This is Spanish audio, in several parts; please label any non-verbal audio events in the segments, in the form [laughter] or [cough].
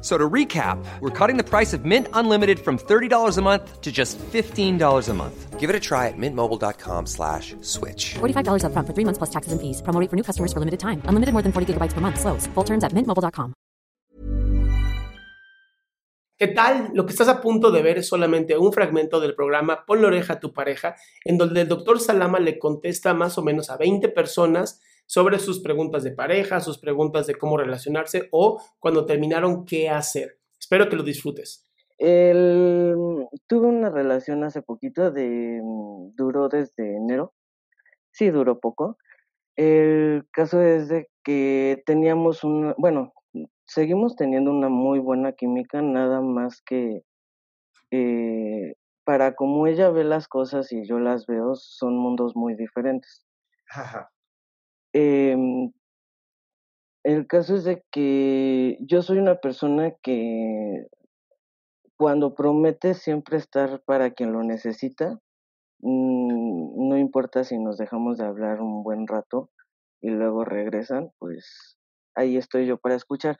So to recap, we're cutting the price of Mint Unlimited from $30 a month to just $15 a month. Give it a try at mintmobile.com slash switch. $45 upfront for three months plus taxes and fees. Promo rate for new customers for limited time. Unlimited more than 40 gigabytes per month. Slows. Full terms at mintmobile.com. ¿Qué tal? Lo que estás a punto de ver es solamente un fragmento del programa Pon la oreja a tu pareja, en donde el doctor Salama le contesta más o menos a 20 personas sobre sus preguntas de pareja, sus preguntas de cómo relacionarse o cuando terminaron qué hacer. Espero que lo disfrutes. El, tuve una relación hace poquito de mm, duró desde enero. Sí, duró poco. El caso es de que teníamos una, bueno, seguimos teniendo una muy buena química, nada más que eh, para como ella ve las cosas y yo las veo, son mundos muy diferentes. Em, el caso es de que yo soy una persona que cuando promete siempre estar para quien lo necesita, mm, no importa si nos dejamos de hablar un buen rato y luego regresan, pues ahí estoy yo para escuchar.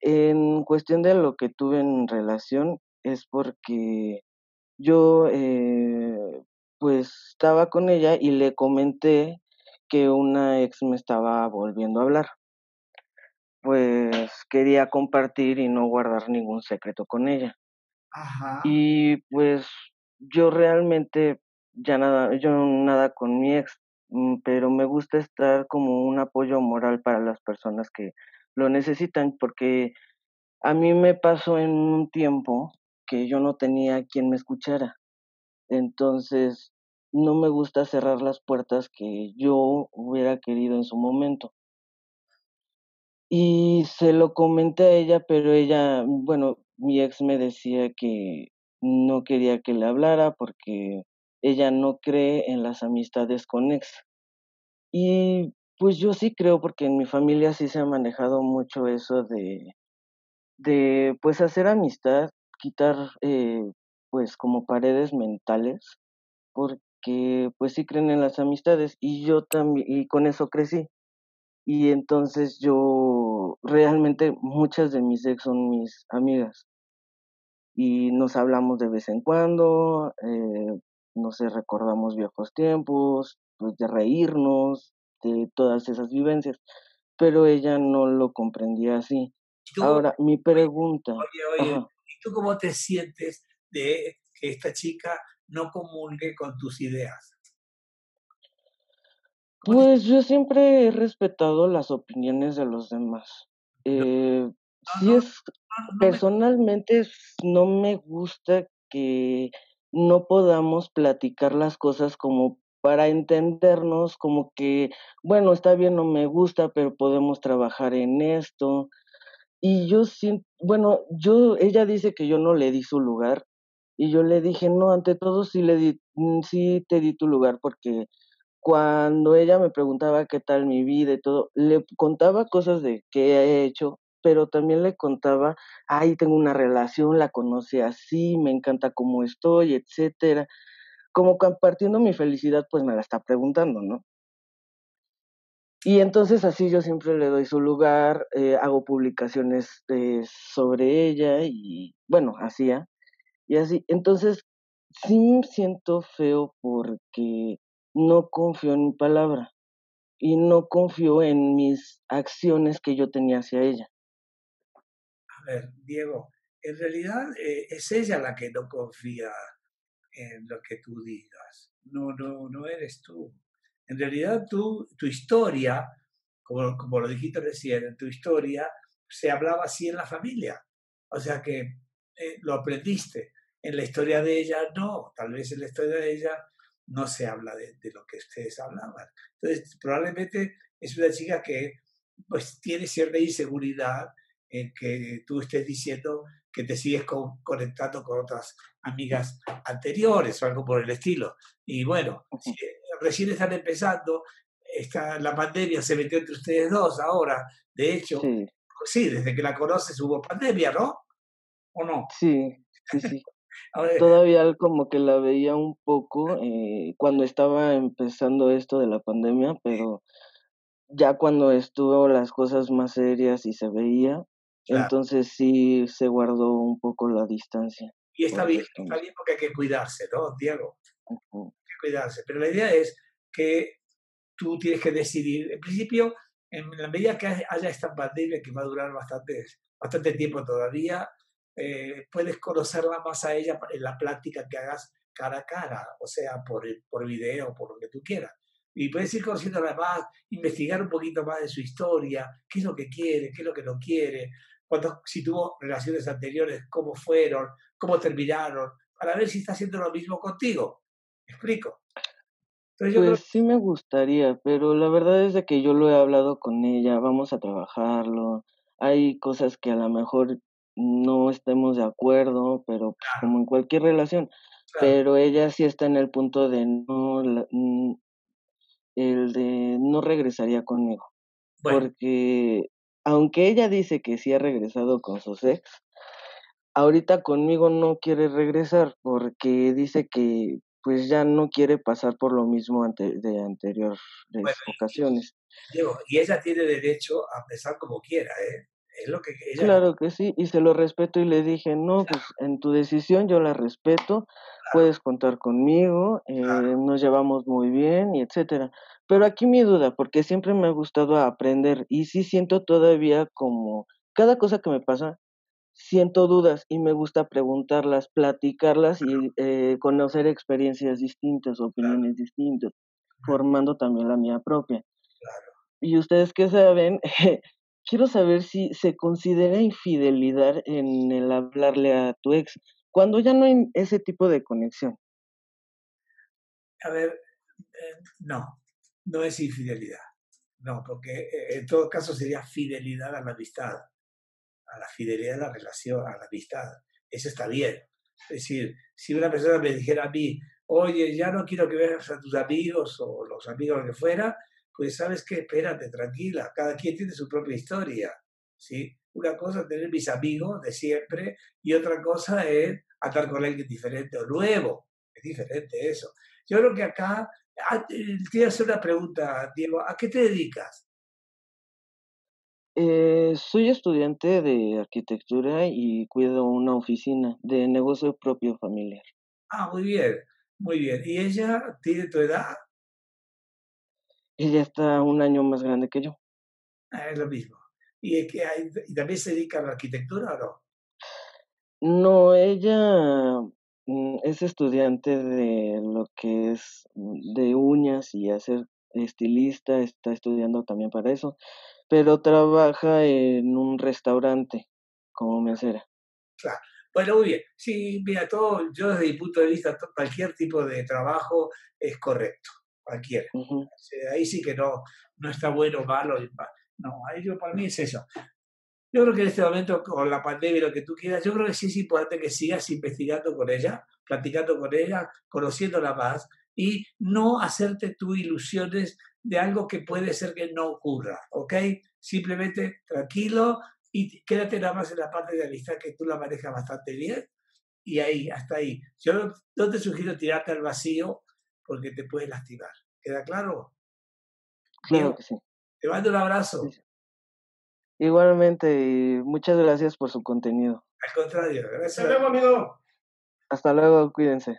En cuestión de lo que tuve en relación, es porque yo eh, pues estaba con ella y le comenté que una ex me estaba volviendo a hablar. Pues quería compartir y no guardar ningún secreto con ella. Ajá. Y pues yo realmente ya nada, yo nada con mi ex, mm, pero me gusta estar como un apoyo moral para las personas que lo necesitan, porque a mí me pasó en un tiempo que yo no tenía quien me escuchara. Entonces, no me gusta cerrar las puertas que yo hubiera querido en su momento. Y se lo comenté a ella, pero ella, bueno, mi ex me decía que no quería que le hablara porque ella no cree en las amistades con ex. Y pues yo sí creo porque en mi familia sí se ha manejado mucho eso de, de pues hacer amistad, quitar eh, pues como paredes mentales, porque pues sí creen en las amistades y yo también, y con eso crecí. Y entonces yo realmente muchas de mis ex son mis amigas y nos hablamos de vez en cuando, eh, no sé, recordamos viejos tiempos, pues de reírnos, de todas esas vivencias, pero ella no lo comprendía así. ¿Y tú, Ahora, mi pregunta, oye, oye, ajá, ¿y tú cómo te sientes de que esta chica no comulgue con tus ideas? ¿Cómo te- pues yo siempre he respetado las opiniones de los demás. Eh, no, si no, es no, no me... personalmente no me gusta que no podamos platicar las cosas como para entendernos, como que, bueno, está bien, no me gusta, pero podemos trabajar en esto. Y yo siento, bueno, yo, ella dice que yo no le di su lugar y yo le dije, no, ante todo sí le di, mm, sí te di tu lugar porque cuando ella me preguntaba qué tal mi vida y todo, le contaba cosas de que he hecho, pero también le contaba, ay, tengo una relación, la conocí así, me encanta cómo estoy, etcétera. Como compartiendo mi felicidad, pues me la está preguntando, ¿no? Y entonces así yo siempre le doy su lugar, eh, hago publicaciones eh, sobre ella y bueno, hacía. Y así, entonces sí siento feo porque no confío en mi palabra y no confío en mis acciones que yo tenía hacia ella. A ver, Diego, en realidad eh, es ella la que no confía en lo que tú digas. No, no, no eres tú. En realidad tú, tu historia, como, como lo dijiste recién, tu historia se hablaba así en la familia. O sea que eh, lo aprendiste. En la historia de ella no, tal vez en la historia de ella no se habla de, de lo que ustedes hablaban. Entonces, probablemente es una chica que pues tiene cierta inseguridad en que tú estés diciendo que te sigues conectando con otras amigas anteriores o algo por el estilo. Y bueno, si recién están empezando, está, la pandemia se metió entre ustedes dos ahora. De hecho, sí, desde que la conoces hubo pandemia, ¿no? ¿O no? Sí, sí, sí. Todavía como que la veía un poco eh, cuando estaba empezando esto de la pandemia, pero ya cuando estuvo las cosas más serias y se veía, entonces sí se guardó un poco la distancia. Y está bien, está bien porque hay que cuidarse, ¿no, Diego? Hay que cuidarse. Pero la idea es que tú tienes que decidir, en principio, en la medida que haya esta pandemia que va a durar bastante, bastante tiempo todavía, eh, puedes conocerla más a ella en la plática que hagas cara a cara, o sea, por, por video, por lo que tú quieras. Y puedes ir conociéndola más, investigar un poquito más de su historia, qué es lo que quiere, qué es lo que no quiere, cuando, si tuvo relaciones anteriores, cómo fueron, cómo terminaron, para ver si está haciendo lo mismo contigo. ¿Me explico? pues sí me gustaría, pero la verdad es de que yo lo he hablado con ella, vamos a trabajarlo. Hay cosas que a lo mejor no estemos de acuerdo, pero pues, como en cualquier relación. Pero ella sí está en el punto de no, mm, el de no regresaría conmigo. Porque aunque ella dice que sí ha regresado con su ex, ahorita conmigo no quiere regresar porque dice que pues ya no quiere pasar por lo mismo ante, de anteriores ocasiones. y ella tiene derecho a pensar como quiera, ¿eh? Es lo que Claro que sí, y se lo respeto y le dije, no, pues en tu decisión yo la respeto, puedes contar conmigo, eh, nos llevamos muy bien y etcétera. Pero aquí mi duda, porque siempre me ha gustado aprender y sí siento todavía como cada cosa que me pasa, siento dudas y me gusta preguntarlas, platicarlas y eh, conocer experiencias distintas, opiniones distintas, formando también la mía propia. Y ustedes que saben, [laughs] quiero saber si se considera infidelidad en el hablarle a tu ex, cuando ya no hay ese tipo de conexión. A ver, eh, no, no es infidelidad. No, porque eh, en todo caso sería fidelidad a la amistad a la fidelidad de la relación, a la amistad. Eso está bien. Es decir, si una persona me dijera a mí, oye, ya no quiero que veas a tus amigos o los amigos que fuera, pues sabes qué, espérate, tranquila, cada quien tiene su propia historia. ¿sí? Una cosa es tener mis amigos de siempre y otra cosa es estar con alguien diferente o nuevo. Es diferente eso. Yo creo que acá, ah, te voy a hacer una pregunta, Diego, ¿a qué te dedicas? Eh, soy estudiante de arquitectura y cuido una oficina de negocio propio familiar. Ah, muy bien, muy bien. ¿Y ella tiene tu edad? Ella está un año más grande que yo. Ah, es lo mismo. ¿Y, que hay, ¿Y también se dedica a la arquitectura o no? No, ella mm, es estudiante de lo que es mm, de uñas y hacer estilista, está estudiando también para eso pero trabaja en un restaurante como mesera. Claro. Bueno, muy bien. Sí, mira, todo, yo desde mi punto de vista, cualquier tipo de trabajo es correcto, cualquiera. Ahí sí que no, no está bueno malo. No, ahí yo, para mí es eso. Yo creo que en este momento, con la pandemia y lo que tú quieras, yo creo que sí es importante que sigas investigando con ella, platicando con ella, conociéndola más y no hacerte tú ilusiones de algo que puede ser que no ocurra, ¿ok? Simplemente tranquilo y quédate nada más en la parte de amistad que tú la manejas bastante bien y ahí, hasta ahí. Yo no te sugiero tirarte al vacío porque te puede lastimar. ¿Queda claro? Claro que sí. Te mando un abrazo. Igualmente, y muchas gracias por su contenido. Al contrario, gracias. Hasta luego, amigo. Hasta luego, cuídense.